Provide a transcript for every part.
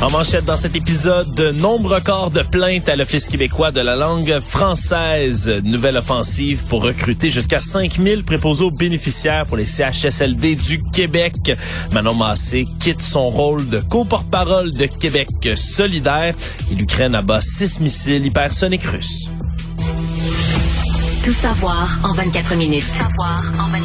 En manchette dans cet épisode, de nombre record de plaintes à l'Office québécois de la langue française. Nouvelle offensive pour recruter jusqu'à 5000 préposés aux bénéficiaires pour les CHSLD du Québec. Manon Massé quitte son rôle de co-porte-parole de Québec solidaire et l'Ukraine abat six missiles hypersoniques russes. Tout savoir en 24 minutes. Tout savoir en 24 minutes.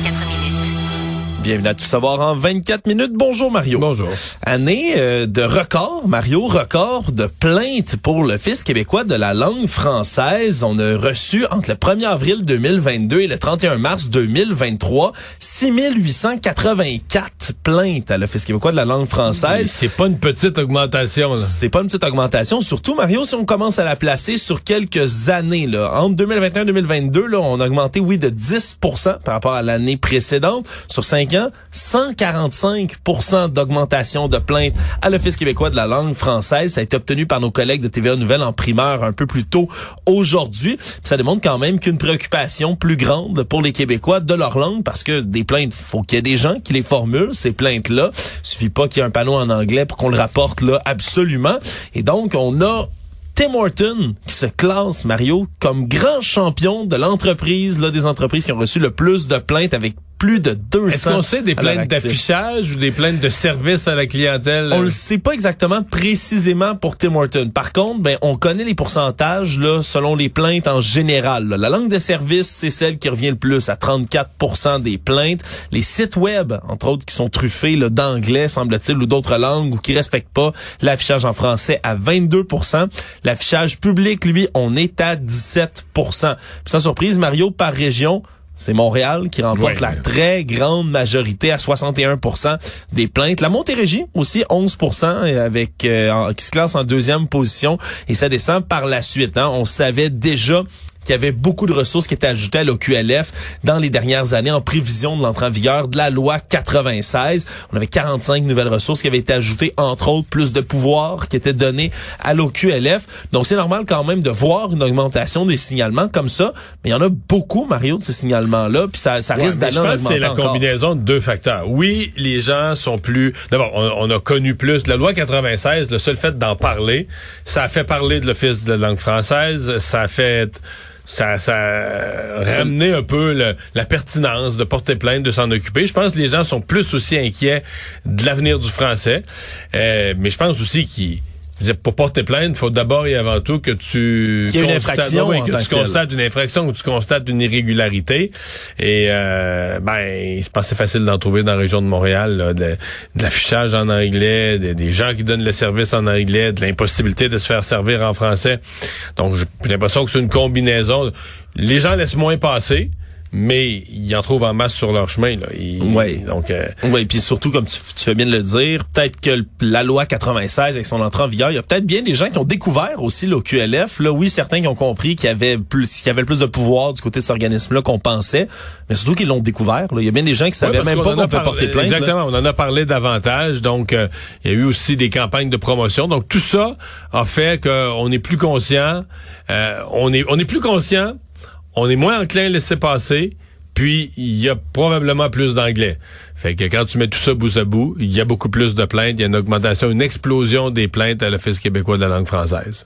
Bienvenue à Tout savoir en 24 minutes. Bonjour Mario. Bonjour. Année euh, de record, Mario, record de plaintes pour l'Office québécois de la langue française. On a reçu entre le 1er avril 2022 et le 31 mars 2023 6884 plaintes à l'Office québécois de la langue française. C'est pas une petite augmentation. là. C'est pas une petite augmentation, surtout Mario, si on commence à la placer sur quelques années là, entre 2021 et 2022, là, on a augmenté oui de 10% par rapport à l'année précédente. Sur 5 ans, 145% d'augmentation de plaintes à l'Office québécois de la langue française. Ça a été obtenu par nos collègues de TVA Nouvelles en primeur un peu plus tôt aujourd'hui. Ça démontre quand même qu'une préoccupation plus grande pour les Québécois de leur langue parce que des plaintes, faut qu'il y ait des gens qui les formulent, ces plaintes-là. Suffit pas qu'il y ait un panneau en anglais pour qu'on le rapporte là absolument. Et donc, on a Tim Horton qui se classe, Mario, comme grand champion de l'entreprise, là, des entreprises qui ont reçu le plus de plaintes avec plus de 200. Est-ce qu'on sait des plaintes d'affichage ou des plaintes de service à la clientèle? On le sait pas exactement précisément pour Tim Horton. Par contre, ben on connaît les pourcentages là selon les plaintes en général. là. La langue de service, c'est celle qui revient le plus à 34% des plaintes. Les sites web, entre autres, qui sont truffés là, d'anglais, semble-t-il, ou d'autres langues, ou qui respectent pas l'affichage en français à 22% L'affichage public, lui, on est à 17 Puis Sans surprise, Mario, par région, c'est Montréal qui remporte la très grande majorité à 61% des plaintes. La Montérégie aussi 11 et avec euh, qui se classe en deuxième position et ça descend par la suite. hein. On savait déjà qu'il y avait beaucoup de ressources qui étaient ajoutées à l'OQLF dans les dernières années en prévision de l'entrée en vigueur de la loi 96. On avait 45 nouvelles ressources qui avaient été ajoutées, entre autres plus de pouvoirs qui étaient donnés à l'OQLF. Donc c'est normal quand même de voir une augmentation des signalements comme ça, mais il y en a beaucoup, Mario, de ces signalements-là, puis ça, ça Ouais, risque d'aller en c'est la encore. combinaison de deux facteurs. Oui, les gens sont plus... D'abord, on, on a connu plus. La loi 96, le seul fait d'en parler, ça a fait parler de l'Office de la langue française, ça a fait... Ça, ça a ramené un peu le- la pertinence de porter plainte, de s'en occuper. Je pense que les gens sont plus aussi inquiets de l'avenir du français. Euh, mais je pense aussi qu'ils... je veux dire, Pour porter plainte, il faut d'abord et avant tout que tu y ait une constates- infraction oui, que tu constates une infraction ou tu constates une irrégularité. Et euh, ben, c'est pas assez facile d'en trouver dans la région de Montréal, là, de, de l'affichage en anglais, de- des gens qui donnent le service en anglais, de l'impossibilité de se faire servir en français. Donc, j'ai l'impression que c'est une combinaison. Les gens laissent moins passer. Mais ils en trouvent en masse sur leur chemin. Là. Ils- Ouais. Donc, euh, Oui, puis surtout, comme tu, tu fais bien de le dire, peut-être que le- la loi 96, avec son entrée en vigueur, il y a peut-être bien des gens qui ont découvert aussi l'OQLF. Là, oui, certains qui ont compris qu'il y avait plus, qu'il y avait plus de pouvoir du côté de cet organisme-là qu'on pensait, mais surtout qu'ils l'ont découvert. là. Il y a bien des gens qui Oui, savaient même pas qu'on parlé- porter plainte. là. Exactement, on en a parlé davantage. Donc, euh, il y a eu aussi des campagnes de promotion. Donc, tout ça a fait qu'on est plus conscient. euh, on est on est plus conscient. On est moins enclin à laisser passer. Puis, il y a probablement plus d'anglais. Fait que quand tu mets tout ça bout à bout, il y a beaucoup plus de plaintes. Il y a une augmentation, une explosion des plaintes à l'Office québécois de la langue française.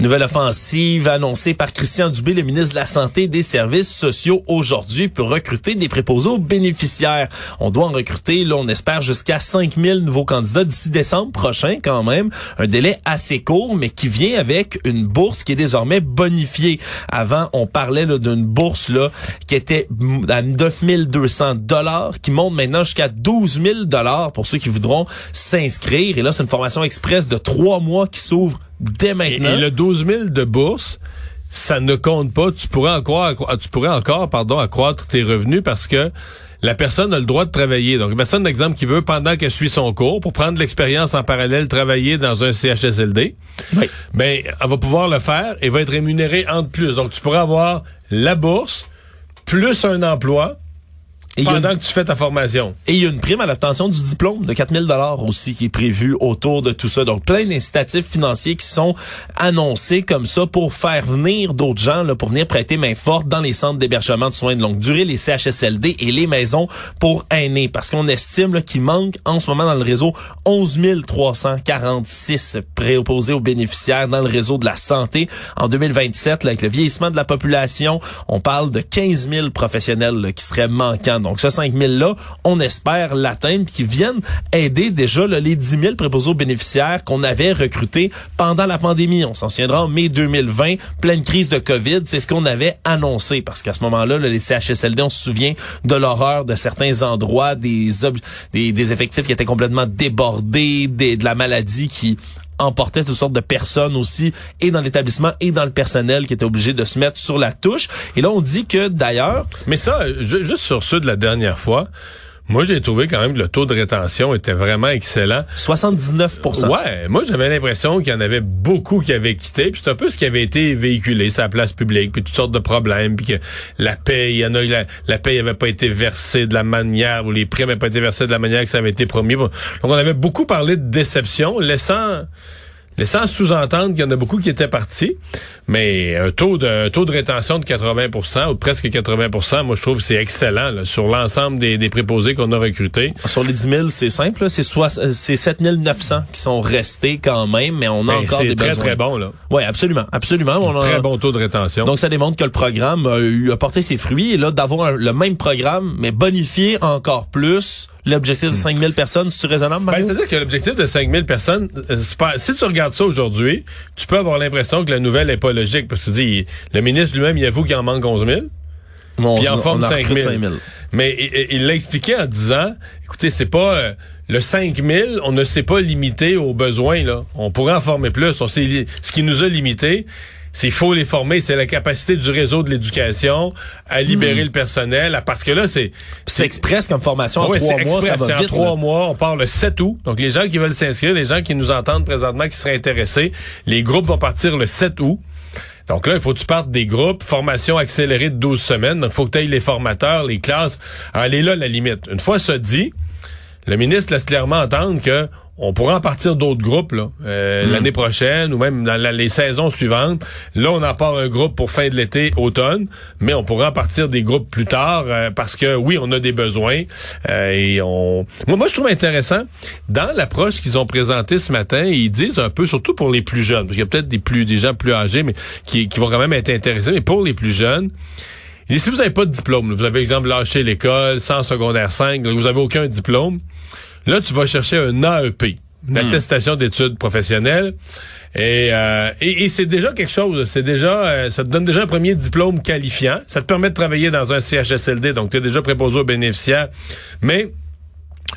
Nouvelle offensive annoncée par Christian Dubé, le ministre de la Santé et des Services sociaux aujourd'hui pour recruter des préposés aux bénéficiaires. On doit en recruter, là, on espère jusqu'à 5000 nouveaux candidats d'ici décembre prochain quand même. Un délai assez court, mais qui vient avec une bourse qui est désormais bonifiée. Avant, on parlait d'une bourse là qui était à 9200 dollars, qui monte maintenant jusqu'à 12 000 dollars pour ceux qui voudront s'inscrire. Et là, c'est une formation express de trois mois qui s'ouvre dès Et, maintenant. et le 12 000 de bourse, ça ne compte pas. Tu pourrais encore, tu pourrais encore, pardon, accroître tes revenus parce que la personne a le droit de travailler. Donc, une personne, d'exemple, qui veut, pendant qu'elle suit son cours, pour prendre l'expérience en parallèle, travailler dans un CHSLD, Oui. ben, elle va pouvoir le faire et va être rémunérée en de plus. Donc, tu pourrais avoir la bourse, plus un emploi Et il y a pendant une- que tu fais ta formation. Et il y a une prime à l'obtention du diplôme de 4000 dollars aussi qui est prévue autour de tout ça. Donc plein d'incitatifs financiers qui sont annoncés comme ça pour faire venir d'autres gens là, pour venir prêter main forte dans les centres d'hébergement de soins de longue durée, les CHSLD et les maisons pour aînés parce qu'on estime qu'il manque en ce moment dans le réseau 11 346 préopposés aux bénéficiaires dans le réseau de la santé. En 2027, là, avec le vieillissement de la population, on parle de 15 000 professionnels là, qui seraient manquants. Donc, ce 5 000-là, on espère l'atteindre, qui viennent aider déjà les 10 000 préposés aux bénéficiaires qu'on avait recrutés pendant la pandémie. On s'en souviendra en mai 2020, pleine crise de COVID, c'est ce qu'on avait annoncé. Parce qu'à ce moment-là, là, les CHSLD, on se souvient de l'horreur de certains endroits, des, des, effectifs qui étaient complètement débordés, de la maladie qui emportait toutes sortes de personnes aussi, et dans l'établissement et dans le personnel qui étaient obligés de se mettre sur la touche. Et là, on dit que d'ailleurs, Mais ça, ju- juste sur ceux de la dernière fois, moi, j'ai trouvé quand même que le taux de rétention était vraiment excellent. 79% Ouais, moi j'avais l'impression qu'il y en avait beaucoup qui avaient quitté, puis c'est un peu ce qui avait été véhiculé sur la place publique, puis toutes sortes de problèmes, puis que la paye, il y en a la, la paye avait pas été versée de la manière ou les primes n'avaient pas été versées de la manière que ça avait été promis. Donc on avait beaucoup parlé de déception, laissant laissant sous-entendre qu'il y en a beaucoup qui étaient partis, mais un taux de un taux de rétention de 80% ou presque 80% moi je trouve que c'est excellent là, sur l'ensemble des, des préposés qu'on a recrutés. Sur les 10 000, c'est simple, c'est soit c'est 7 900 qui sont restés quand même, mais on a Ben, encore des très besoins. très bon là. Oui, absolument, absolument. On a- Très bon taux de rétention. Donc, ça démontre que le programme a, eu, a porté ses fruits. Et là, d'avoir le même programme, mais bonifié encore plus, l'objectif de 5000 personnes, c'est raisonnable, Ben, Mario? C'est-à-dire que l'objectif de 5000 personnes, euh, pas- si tu regardes ça aujourd'hui, tu peux avoir l'impression que la nouvelle est pas logique, parce que tu dis, le ministre lui-même, il avoue qu'il en manque 11 000, Bon, puis il en on forme a recruté 5 000. Mais il- l'a expliqué en disant, écoutez, c'est pas... euh, le 5000, on ne s'est pas limité aux besoins. Là. On pourrait en former plus. On ce qui nous a limité, qu'il faut les former. C'est la capacité du réseau de l'éducation à libérer le personnel. à- Parce que là, c'est... C'est express comme formation en trois mois, ça express, va en vite. trois là. mois. On part le 7 août. Donc, les gens qui veulent s'inscrire, les gens qui nous entendent présentement, qui seraient intéressés, les groupes vont partir le 7 août. Donc là, il faut que tu partes des groupes, formation accélérée de 12 semaines. Donc, il faut que tu ailles les formateurs, les classes. Elle est là, la limite. Une fois ça dit, le ministre laisse clairement entendre que on pourra en partir d'autres groupes là, euh, Hmm. l'année prochaine ou même dans la- les saisons suivantes. Là, on en part un groupe pour fin de l'été, automne, mais on pourra en partir des groupes plus tard euh, parce que oui, on a des besoins euh, et on. Moi, moi, je trouve intéressant dans l'approche qu'ils ont présentée ce matin. Ils disent un peu, surtout pour les plus jeunes, parce qu'il y a peut-être des plus des gens plus âgés, mais qui, qui vont quand même être intéressés. Mais pour les plus jeunes. Et si vous n'avez pas de diplôme, là, vous avez exemple lâché l'école, sans secondaire 5, là, vous avez aucun diplôme, là tu vas chercher un AEP, une attestation d'études professionnelles. Et, euh, et, et c'est déjà quelque chose. C'est déjà, euh, ça te donne déjà un premier diplôme qualifiant. Ça te permet de travailler dans un CHSLD, donc tu es déjà préposé aux bénéficiaires. Mais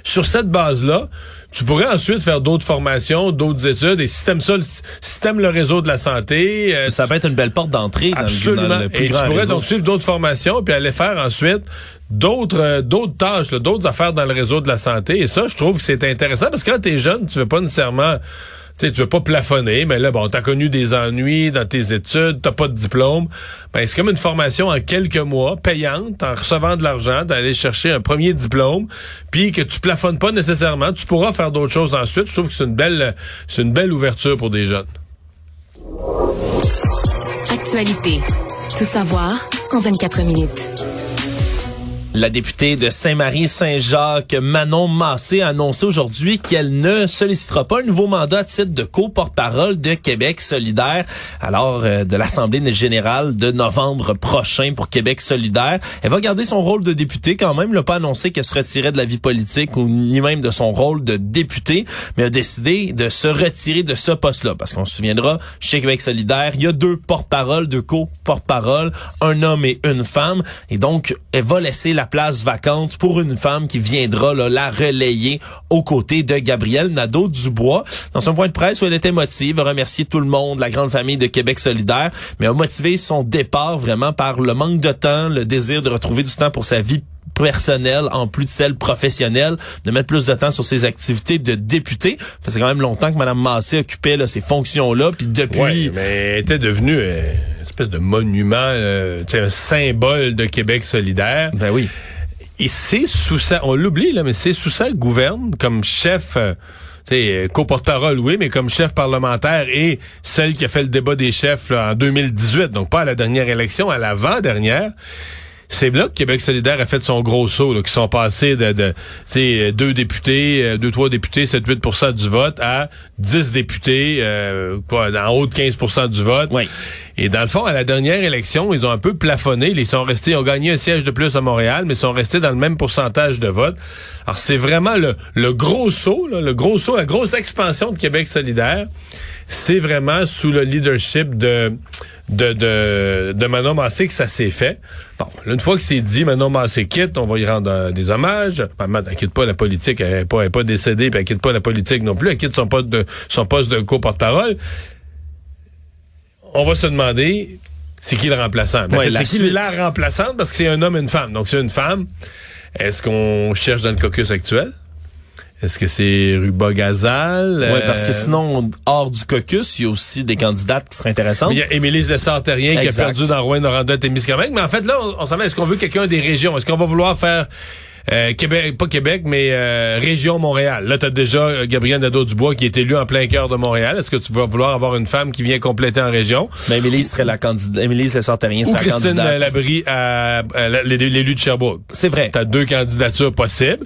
sur cette base-là, tu pourrais ensuite faire d'autres formations, d'autres études. Et si t'aimes ça, le- si t'aimes le réseau de la santé, euh, Ça peut être une belle porte d'entrée dans, le- Absolument. dans le plus Et tu pourrais réseau. donc suivre d'autres formations puis aller faire ensuite d'autres euh, d'autres tâches, d'autres affaires dans le réseau de la santé. Et ça, je trouve que c'est intéressant parce que quand t'es jeune, tu veux pas nécessairement tu tu veux pas plafonner, mais là, bon, t'as connu des ennuis dans tes études, t'as pas de diplôme. Ben, c'est comme une formation en quelques mois, payante, en recevant de l'argent, d'aller chercher un premier diplôme, puis que tu plafonnes pas nécessairement. Tu pourras faire d'autres choses ensuite. Je trouve que c'est une belle, c'est une belle ouverture pour des jeunes. Actualité. Tout savoir en 24 minutes. La députée de Saint-Marie-Saint-Jacques, Manon Massé, a annoncé aujourd'hui qu'elle ne sollicitera pas un nouveau mandat à titre de co-porte-parole de Québec solidaire, alors euh, de l'Assemblée générale de novembre prochain pour Québec solidaire. Elle va garder son rôle de députée quand même, elle n'a pas annoncé qu'elle se retirait de la vie politique ou ni même de son rôle de députée, mais a décidé de se retirer de ce poste-là, parce qu'on se souviendra, chez Québec solidaire, il y a deux porte-paroles, deux co-porte-paroles, un homme et une femme, et donc elle va laisser la place vacante pour une femme qui viendra là, la relayer aux côtés de Gabrielle Nadeau-Dubois. Dans son point de presse où elle était motivée, a remercié tout le monde, la grande famille de Québec solidaire, mais a motivé son départ vraiment par le manque de temps, le désir de retrouver du temps pour sa vie personnelle en plus de celle professionnelle, de mettre plus de temps sur ses activités de député. Ça fait quand même longtemps que Mme Massé occupait là, ces fonctions-là, puis depuis... Ouais, mais elle était devenue euh, une espèce de monument, euh, un symbole de Québec solidaire. Ben oui. Et c'est sous ça, on l'oublie là, mais c'est sous ça gouverne comme chef... Euh, sais, co-porte-parole, oui, mais comme chef parlementaire et celle qui a fait le débat des chefs là, en 2018, donc pas à la dernière élection, à l'avant-dernière. C'est là que Québec solidaire a fait son gros saut, là, qui sont passés de, de deux députés, euh, deux, trois députés, 7-8% du vote, à 10 députés, euh, quoi, en haut de 15% du vote. Oui. Et dans le fond, à la dernière élection, ils ont un peu plafonné. Ils sont restés, ils ont gagné un siège de plus à Montréal, mais ils sont restés dans le même pourcentage de vote. Alors, c'est vraiment le, le gros saut, là, le gros saut, la grosse expansion de Québec solidaire. C'est vraiment sous le leadership de, de, de, de Manon Massé que ça s'est fait. Bon, une fois que c'est dit, Manon Massé quitte, on va y rendre euh, des hommages. Maman, elle quitte pas la politique, elle n'est pas, pas décédée, puis elle quitte pas la politique non plus, elle quitte son poste de, son poste de co-porte-parole on va se demander c'est qui le remplaçant? Ben, c'est qui la remplaçante? Parce que c'est un homme et une femme. Donc c'est une femme. Est-ce qu'on cherche dans le caucus actuel? Est-ce que c'est Ruba Gazal? Oui, parce que euh, sinon, hors du caucus, il y a aussi des candidates qui seraient intéressantes. Il y a Émilie de Sartérien qui a perdu dans Rouen-Noranda et Témiscamingue. Mais en fait, là, on, on s'en est-ce qu'on veut quelqu'un des régions? Est-ce qu'on va vouloir faire euh, Québec, pas Québec, mais euh, région Montréal? Là, tu as déjà euh, Gabriel Nadeau-Dubois qui est élu en plein cœur de Montréal. Est-ce que tu vas vouloir avoir une femme qui vient compléter en région? Mais Émilie serait la candidate. Émilie serait la Ou Christine Labrie à, à l'élu de Sherbrooke. C'est vrai. Tu as deux candidatures possibles.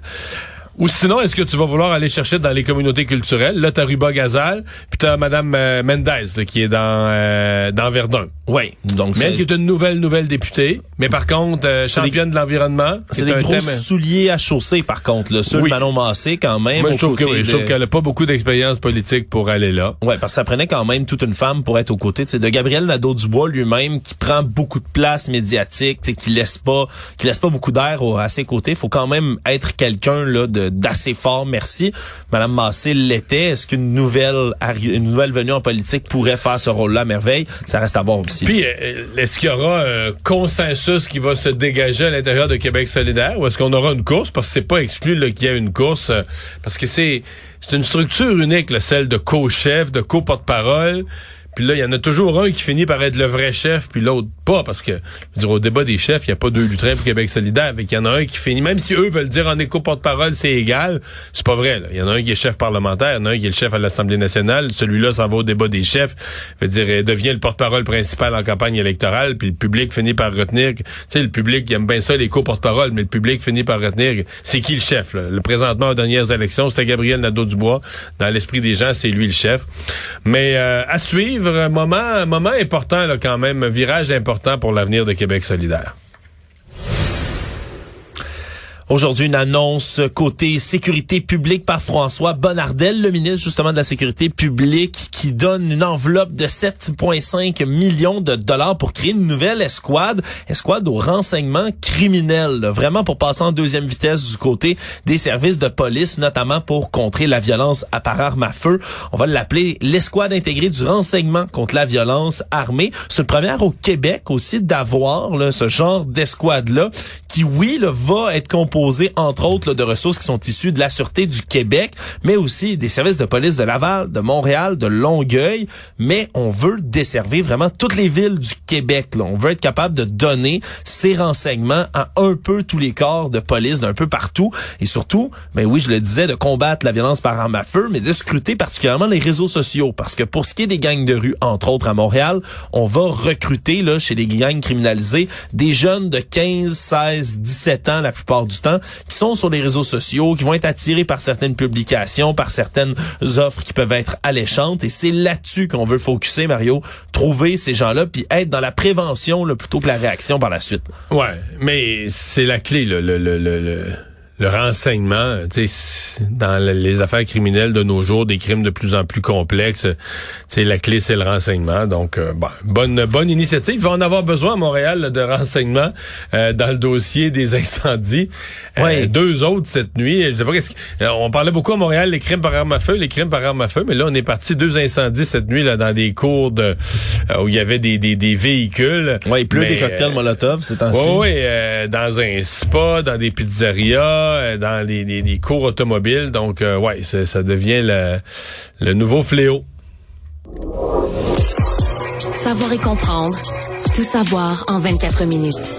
Ou sinon, est-ce que tu vas vouloir aller chercher dans les communautés culturelles? Là, t'as Ruba Gazal, puis t'as Madame euh, Mendez, qui est dans euh, dans Verdun. Oui. Donc, mais elle qui est une nouvelle, nouvelle députée. Mais par contre, euh, championne de l'environnement. C'est des gros souliers à chausser, par contre. Là. Ceux Manon Massé, quand même. Moi, je trouve, qu'elle a pas beaucoup d'expérience politique pour aller là. Oui, parce que ça prenait quand même toute une femme pour être aux côtés de Gabriel Nadeau-Dubois lui-même, qui prend beaucoup de place médiatique, qui laisse pas qui laisse pas beaucoup d'air à ses côtés. faut quand même être quelqu'un là de d'assez fort, merci. Madame Massé l'était. Est-ce qu'une nouvelle une nouvelle venue en politique pourrait faire ce rôle-là merveille? Ça reste à voir aussi. Puis, euh, est-ce qu'il y aura un consensus qui va se dégager à l'intérieur de Québec solidaire? Ou est-ce qu'on aura une course? Parce que c'est pas exclu qu'il y ait une course. Euh, parce que c'est c'est une structure unique, celle de co-chef, de co-porte-parole. Puis là, il y en a toujours un qui finit par être le vrai chef, puis l'autre pas, parce que, je veux dire, au débat des chefs, il n'y a pas deux lutrins pour Québec solidaire, mais il y en a un qui finit, même si eux veulent dire en écho porte-parole, c'est égal, c'est pas vrai. Il y en a un qui est chef parlementaire, il y en a un qui est le chef à l'Assemblée nationale, celui-là s'en va au débat des chefs, veut dire, devient le porte-parole principal en campagne électorale, puis le public finit par retenir, tu sais, le public il aime bien ça, les porte-parole, mais le public finit par retenir, c'est qui le chef, là? Le présentement aux dernières élections, c'était Gabriel Nadeau-Dubois. Dans l'esprit des gens, c'est lui le chef. Mais euh, à suivre, un moment, moment important là, quand même, un virage important pour l'avenir de Québec solidaire. Aujourd'hui, une annonce côté sécurité publique par François Bonnardel, le ministre justement de la sécurité publique, qui donne une enveloppe de 7,5 millions de dollars pour créer une nouvelle escouade, escouade au renseignement criminel, vraiment pour passer en deuxième vitesse du côté des services de police, notamment pour contrer la violence à par arme à feu. On va l'appeler l'escouade intégrée du renseignement contre la violence armée. C'est une première au Québec aussi d'avoir ce genre d'escouade-là qui, oui, là, va être entre autres, de ressources qui sont issues de la Sûreté du Québec, mais aussi des services de police de Laval, de Montréal, de Longueuil. Mais on veut desservir vraiment toutes les villes du Québec. On veut être capable de donner ces renseignements à un peu tous les corps de police d'un peu partout. Et surtout, ben oui, je le disais, de combattre la violence par arme à feu, mais de scruter particulièrement les réseaux sociaux. Parce que pour ce qui est des gangs de rue, entre autres à Montréal, on va recruter là chez les gangs criminalisés des jeunes de 15, 16, 17 ans la plupart du temps, qui sont sur les réseaux sociaux, qui vont être attirés par certaines publications, par certaines offres qui peuvent être alléchantes. Et c'est là-dessus qu'on veut focuser, Mario, trouver ces gens-là, puis être dans la prévention là, plutôt que la réaction par la suite. Ouais, mais c'est la clé, le, le, le, le renseignement, tu sais, dans les affaires criminelles de nos jours, des crimes de plus en plus complexes, tu la clé c'est le renseignement. Donc, euh, bonne bonne initiative. Il va en avoir besoin à Montréal de renseignement euh, dans le dossier des incendies. Euh, deux autres cette nuit. Je sais pas qu'est-ce on parlait beaucoup à Montréal les crimes par arme à feu, les crimes par arme à feu, mais là on est parti deux incendies cette nuit là dans des cours de où il y avait des des, des véhicules. Oui, il pleut des cocktails Molotov, c'est ainsi. Oui, dans un spa, dans des pizzerias euh, dans les, cours automobiles. Donc, euh, ouais, ça devient le, le nouveau fléau. Savoir et comprendre. Tout savoir en 24 minutes.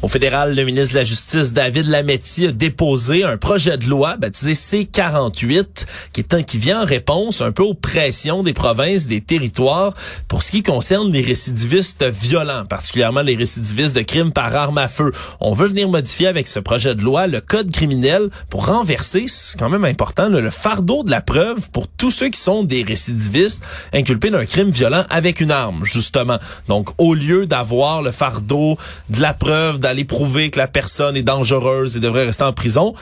Au fédéral, le ministre de la Justice, David Lametti, a déposé un projet de loi baptisé C-48 qui, est un, qui vient en réponse un peu aux pressions des provinces, des territoires pour ce qui concerne les récidivistes violents, particulièrement les récidivistes de crimes par arme à feu. On veut venir modifier avec ce projet de loi le code criminel pour renverser, c'est quand même important, le fardeau de la preuve pour tous ceux qui sont des récidivistes inculpés d'un crime violent avec une arme, justement. Donc, au lieu d'avoir le fardeau de la preuve, d'aller prouver que la personne est dangereuse et devrait rester en prison,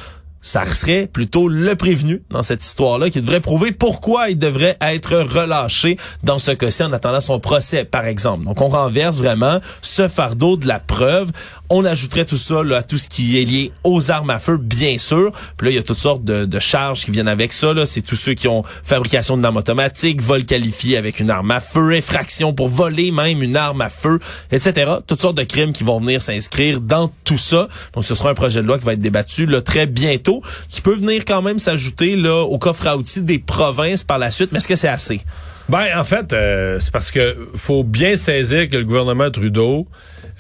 ça serait plutôt le prévenu dans cette histoire-là qui devrait prouver pourquoi il devrait être relâché dans ce cas-ci en attendant son procès, par exemple. Donc, on renverse vraiment ce fardeau de la preuve. On ajouterait tout ça là, à tout ce qui est lié aux armes à feu, bien sûr. Puis là, il y a toutes sortes de, charges qui viennent avec ça. C'est tous ceux qui ont fabrication d'une arme automatique, vol qualifié avec une arme à feu, infraction pour voler même une arme à feu, etc. Toutes sortes de crimes qui vont venir s'inscrire dans tout ça. Donc, ce sera un projet de loi qui va être débattu là, très bientôt qui peut venir quand même s'ajouter là au coffre à outils des provinces par la suite. Mais est-ce que c'est assez? Ben, en fait, euh, c'est parce que faut bien saisir que le gouvernement Trudeau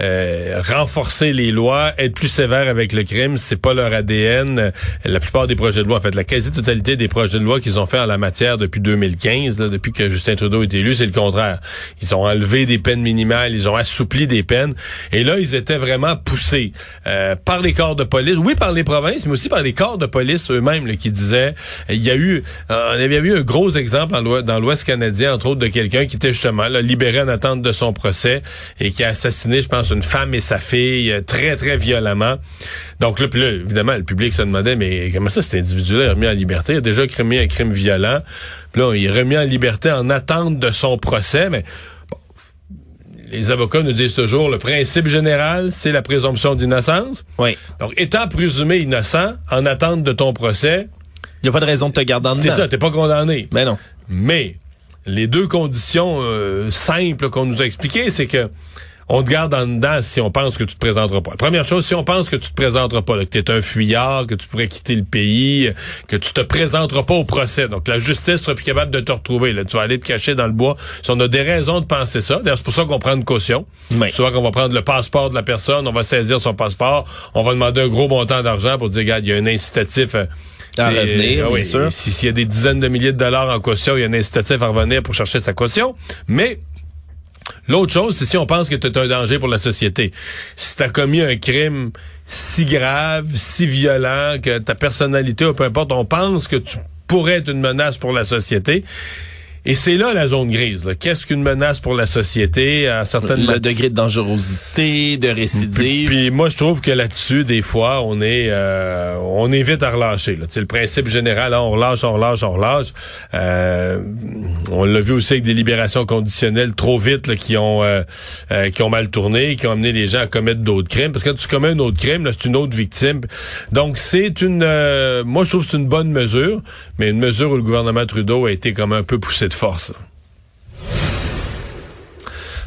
euh, renforcer les lois, être plus sévère avec le crime, c'est pas leur ADN. La plupart des projets de loi, en fait, la quasi-totalité des projets de loi qu'ils ont fait en la matière depuis 2015, depuis que Justin Trudeau est élu, c'est le contraire. Ils ont enlevé des peines minimales, ils ont assoupli des peines, et là, ils étaient vraiment poussés euh, par les corps de police, oui, par les provinces, mais aussi par les corps de police eux-mêmes qui disaient, il y a eu, euh, on avait eu un gros exemple dans l'Ouest canadien, entre autres, de quelqu'un qui était justement là, libéré en attente de son procès et qui a assassiné, je pense, une femme et sa fille euh, très, très violemment. Donc là, évidemment, le public se demandait, mais comment ça, cet individu-là est remis en liberté? Il a déjà commis un crime violent. Puis là, il est remis en liberté en attente de son procès, mais les avocats nous disent toujours le principe général, c'est la présomption d'innocence. Oui. Donc, étant présumé innocent, en attente de ton procès, il n'y a pas de raison de te garder en dedans. C'est ça, t'es pas condamné. Mais non. Mais les deux conditions euh, simples qu'on nous a expliquées, c'est que on te garde en dedans si on pense que tu te présenteras pas. première chose, si on pense que tu te présenteras pas, que tu es un fuyard, que tu pourrais quitter le pays, que tu te présenteras pas au procès. Donc la justice sera plus capable de te retrouver. Là. Tu vas aller te cacher dans le bois. Si on a des raisons de penser ça, d'ailleurs c'est pour ça qu'on prend une caution. Oui. Souvent qu'on va prendre le passeport de la personne, on va saisir son passeport, on va demander un gros montant d'argent pour dire, regarde, il y a un incitatif. Euh, à revenir, bien sûr. S'il y a des dizaines de milliers de dollars en caution, il y a un incitatif à revenir pour chercher sa caution. Mais L'autre chose, c'est si on pense que tu es un danger pour la société. Si tu as commis un crime si grave, si violent, que ta personnalité, ou peu importe, on pense que tu pourrais être une menace pour la société. Et c'est là la zone grise. Qu'est-ce qu'une menace pour la société? À certaines Le degré de dangerosité, de récidive. Puis, moi, je trouve que là-dessus, des fois, on est euh, on est vite à relâcher. C'est le principe général. Hein, on relâche, on relâche, on relâche. Euh, on l'a vu aussi avec des libérations conditionnelles trop vite qui ont euh, qui ont mal tourné, qui ont amené les gens à commettre d'autres crimes. Parce que quand tu commets un autre crime, c'est une autre victime. Donc c'est une, moi je trouve que c'est une bonne mesure, mais une mesure où le gouvernement Trudeau a été comme un peu poussé de force.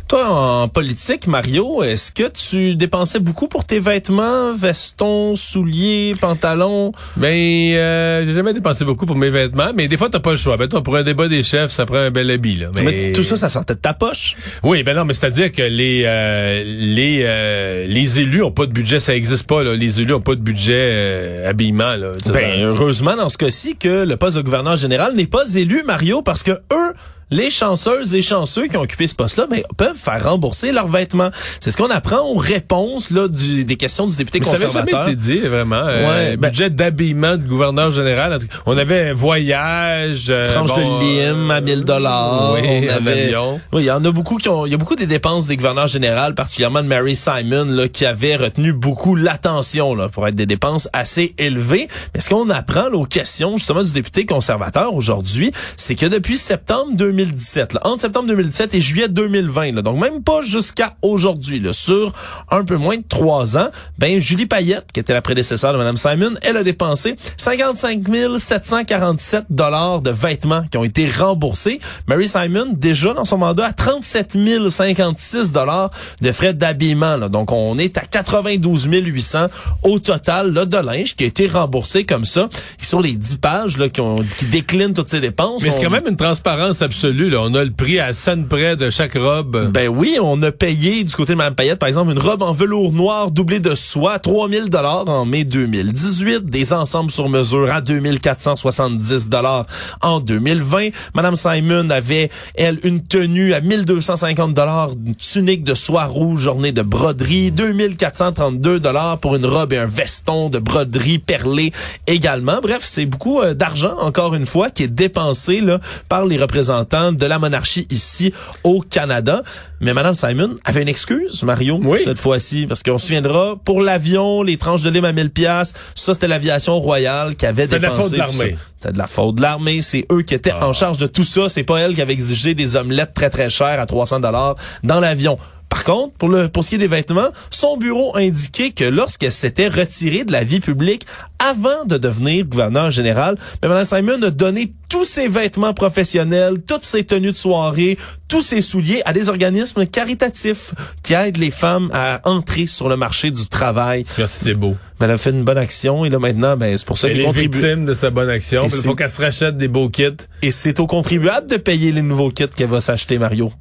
Toi, en politique, Mario, est-ce que tu dépensais beaucoup pour tes vêtements, vestons, souliers, pantalons? Ben, euh, j'ai jamais dépensé beaucoup pour mes vêtements, mais des fois, t'as pas le choix. Ben, toi, pour un débat des chefs, ça prend un bel habit, là. Mais, tout ça, ça sortait de ta poche? Oui, ben non, mais c'est-à-dire que les euh, les euh, les élus ont pas de budget, ça existe pas, là. Les élus ont pas de budget euh, habillement, là. Ben, heureusement, dans ce cas-ci, que le poste de gouverneur général n'est pas élu, Mario, parce que eux, les chanceuses et chanceux qui ont occupé ce poste-là ben, peuvent faire rembourser leurs vêtements. C'est ce qu'on apprend aux réponses là, du, des questions du député Mais ça conservateur. avait jamais été dit, vraiment. Euh, Ouais, ben- budget d'habillement du gouverneur général. On avait un voyage. euh, tranche bon, de lime à 1000 dollars. oui, on avait, avion. oui, il y en a beaucoup qui ont, il y a beaucoup des dépenses des gouverneurs généraux, particulièrement de Mary Simon, là, qui avaient retenu beaucoup l'attention, là, pour être des dépenses assez élevées. Mais ce qu'on apprend, là, aux questions, justement, du député conservateur aujourd'hui, c'est que depuis septembre 2017, là, entre septembre 2017 et juillet 2020, là, donc même pas jusqu'à aujourd'hui, sur un peu moins de trois ans, ben, Julie Payette, qui était la prédécesseur de Mme Simon, elle a dépensé 55 747 dollars de vêtements qui ont été remboursés. Mary Simon, déjà dans son mandat, à 37 056 dollars de frais d'habillement. là. Donc, on est à 92 800 au total là, de linge qui a été remboursé comme ça. Et sur les 10 pages là, qui, ont- qui déclinent toutes ces dépenses, Mais c'est on- quand même une transparence absolue. On a le prix à scène près de chaque robe. Ben oui, on a payé du côté de Mme Payette, par exemple, une robe en velours noir doublée de soie, 3000 dollars en mai 2018, des ensembles sur mesure à 2470 dollars en 2020. Madame Simon avait, elle, une tenue à 1250 dollars, une tunique de soie rouge ornée de broderie, 2432 dollars pour une robe et un veston de broderie perlée également. Bref, c'est beaucoup euh, d'argent, encore une fois, qui est dépensé là, par les représentants de la monarchie ici au Canada. Mais Madame Simon avait une excuse, Mario, Oui. cette fois-ci, parce qu'on se souviendra, pour l'avion, les tranches de lime à 1000 pièces, ça c'était l'aviation royale qui avait C'est de la dépensé faute de l'armée. C'est de la faute de l'armée, c'est eux qui étaient en charge de tout ça, c'est pas elle qui avait exigé des omelettes très très chères à 300 dollars dans l'avion. Par contre, pour, le, pour ce qui est des vêtements, son bureau indiquait que lorsqu'elle s'était retirée de la vie publique avant de devenir gouverneur général, ben, Mme Simon a donné tous ses vêtements professionnels, toutes ses tenues de soirée, tous ses souliers à des organismes caritatifs qui aident les femmes à entrer sur le marché du travail. Merci, c'est beau. Mais elle a fait une bonne action et là maintenant, ben, c'est pour ça Elle qu'elle est contribue. victime de sa bonne action. Il faut qu'elle se rachète des beaux kits. Et c'est aux contribuables de payer les nouveaux kits qu'elle va s'acheter, Mario.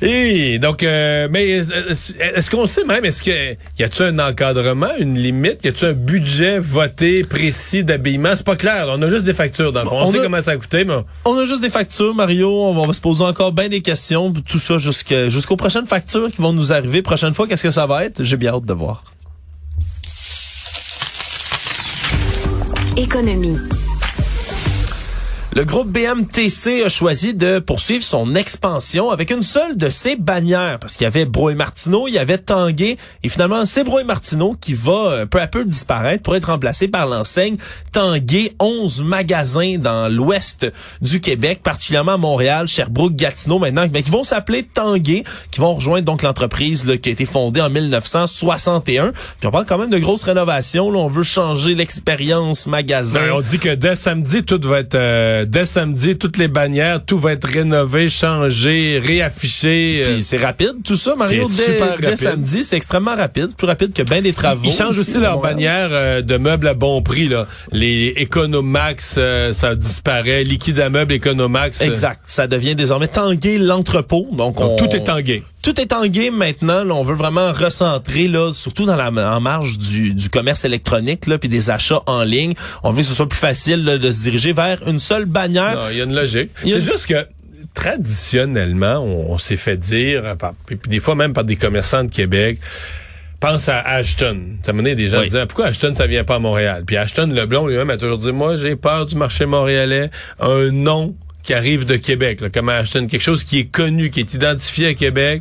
Et donc, euh, mais euh, est-ce qu'on sait même, est-ce que y a-tu un encadrement, une limite, y a-tu un budget voté précis d'habillement? C'est pas clair. là. On a juste des factures dans le fond. On, On sait a- comment ça a coûté, mais On a juste des factures, Mario. On va, on va se poser encore bien des questions. Tout ça jusqu'aux prochaines factures qui vont nous arriver. Prochaine fois, qu'est-ce que ça va être? J'ai bien hâte de voir. Économie. Le groupe BMTC a choisi de poursuivre son expansion avec une seule de ses bannières parce qu'il y avait Bro et Martineau, il y avait Tanguay et finalement c'est Bro et Martineau qui va euh, peu à peu disparaître pour être remplacé par l'enseigne Tanguay, 11 magasins dans l'ouest du Québec, particulièrement à Montréal, Sherbrooke, Gatineau maintenant, mais qui vont s'appeler Tanguay, qui vont rejoindre donc l'entreprise qui a été fondée en 1961. Puis on parle quand même de grosses rénovations, on veut changer l'expérience magasin. Non, on dit que dès samedi, tout va être euh, dès samedi, toutes les bannières, tout va être rénové, changé, réaffiché. euh, Puis c'est rapide, tout ça, Mario, dès, super dès rapide. samedi, c'est extrêmement rapide, plus rapide que bien des travaux. Ils changent aussi à leur Montréal. bannière euh, de meubles à bon prix. Là. Les Economax, euh, ça disparaît. Liquide à meubles Economax. Exact, ça devient désormais Tanguay l'entrepôt. Donc, donc on- tout est tangué. Tout est en game maintenant. Là, on veut vraiment recentrer, là, surtout dans la en marge du, du commerce électronique, là, puis des achats en ligne. On veut que ce soit plus facile là, de se diriger vers une seule bannière. Non, il y a une logique. A C'est juste que traditionnellement, on, on s'est fait dire, euh, par, puis des fois même par des commerçants de Québec, pense à Ashton. Ça m'a des gens Oui. disaient pourquoi Ashton ça vient pas à Montréal? Puis Ashton Leblond lui-même a toujours dit moi j'ai peur du marché montréalais, un nom qui arrive de Québec, là, comme Ashton, quelque chose qui est connu, qui est identifié à Québec.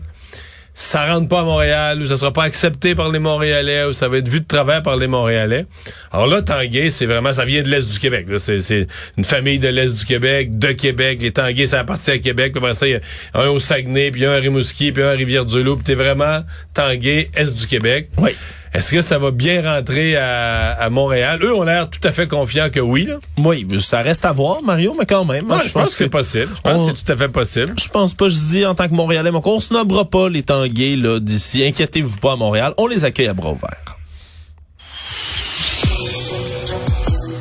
Ça rentre pas à Montréal, ou ça sera pas accepté par les Montréalais, ou ça va être vu de travers par les Montréalais. Alors là, Tanguay, c'est vraiment, ça vient de l'Est du Québec. C'est, une famille de l'Est du Québec, de Québec. Les Tanguay, ça appartient à Québec. Puis ça, il y a un au Saguenay, puis un à Rimouski, puis un à Rivière-du-Loup. T'es vraiment Tanguay, Est du Québec. Oui. Est-ce que ça va bien rentrer à, à Montréal? Eux ont l'air tout à fait confiants que oui. Là. Oui, ça reste à voir, Mario, mais quand même. Moi, je, pense que c'est possible. Je pense on- que c'est tout à fait possible. Je pense pas, je dis en tant que Montréalais, mais on snobera pas les Tanguay là d'ici. Inquiétez-vous pas à Montréal. On les accueille à bras ouverts.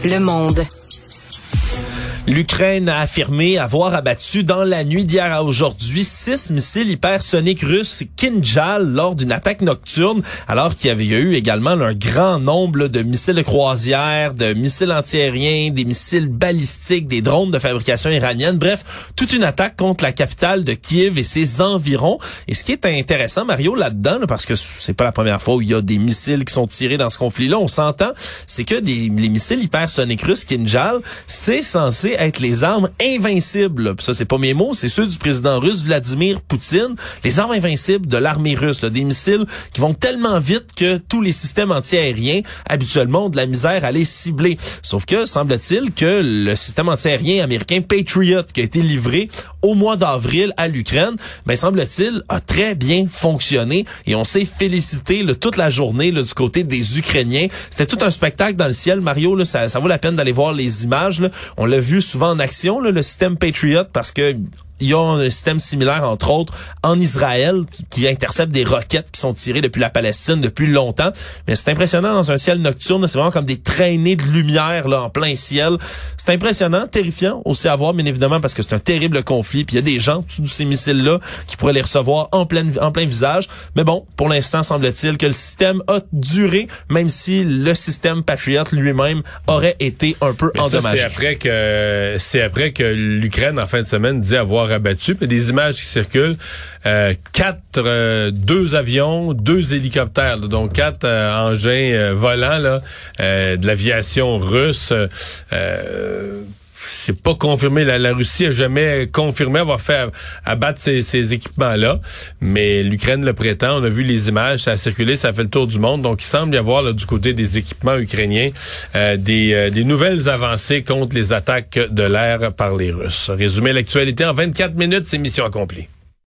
Le monde. L'Ukraine a affirmé avoir abattu dans la nuit d'hier à aujourd'hui six missiles hypersoniques russes Kinjal lors d'une attaque nocturne, alors qu'il y avait eu également un grand nombre de missiles de croisière, de missiles antiaériens, des missiles balistiques, des drones de fabrication iranienne. Bref, toute une attaque contre la capitale de Kiev et ses environs. Et ce qui est intéressant, Mario, là-dedans, parce que c'est pas la première fois où il y a des missiles qui sont tirés dans ce conflit-là, on s'entend, c'est que les missiles hypersoniques russes Kinjal, c'est censé être les armes invincibles. ça, c'est pas mes mots, c'est ceux du président russe Vladimir Poutine. Les armes invincibles de l'armée russe, des missiles qui vont tellement vite que tous les systèmes antiaériens, habituellement, ont de la misère à les cibler. Sauf que, semble-t-il que le système antiaérien américain Patriot, qui a été livré au mois d'avril à l'Ukraine, ben, semble-t-il, a très bien fonctionné et on s'est félicité toute la journée là, du côté des Ukrainiens. C'était tout un spectacle dans le ciel. Mario, là, ça, ça vaut la peine d'aller voir les images. Là. On l'a vu souvent en action, le système Patriot, parce que il y a un système similaire, entre autres, en Israël, qui intercepte des roquettes qui sont tirées depuis la Palestine depuis longtemps. Mais c'est impressionnant dans un ciel nocturne. C'est vraiment comme des traînées de lumière là, en plein ciel. C'est impressionnant, terrifiant aussi à voir, bien évidemment, parce que c'est un terrible conflit. Puis il y a des gens, tous ces missiles-là, qui pourraient les recevoir en plein, en plein visage. Mais bon, pour l'instant, semble-t-il que le système a duré, même si le système Patriot lui-même aurait été un peu endommagé. C'est après que c'est après que l'Ukraine, en fin de semaine, dit avoir rabattu. Puis des images qui circulent. Euh, quatre, euh, deux avions, deux hélicoptères, donc quatre euh, engins volants de l'aviation russe c'est pas confirmé. La, Russie a jamais confirmé avoir fait abattre ces, équipements-là, mais l'Ukraine le prétend. On a vu les images, ça a circulé, ça fait le tour du monde. Donc, il semble y avoir là, du côté des équipements ukrainiens euh, des, euh, des nouvelles avancées contre les attaques de l'air par les Russes. Résumer l'actualité en 24 minutes, c'est mission accomplie.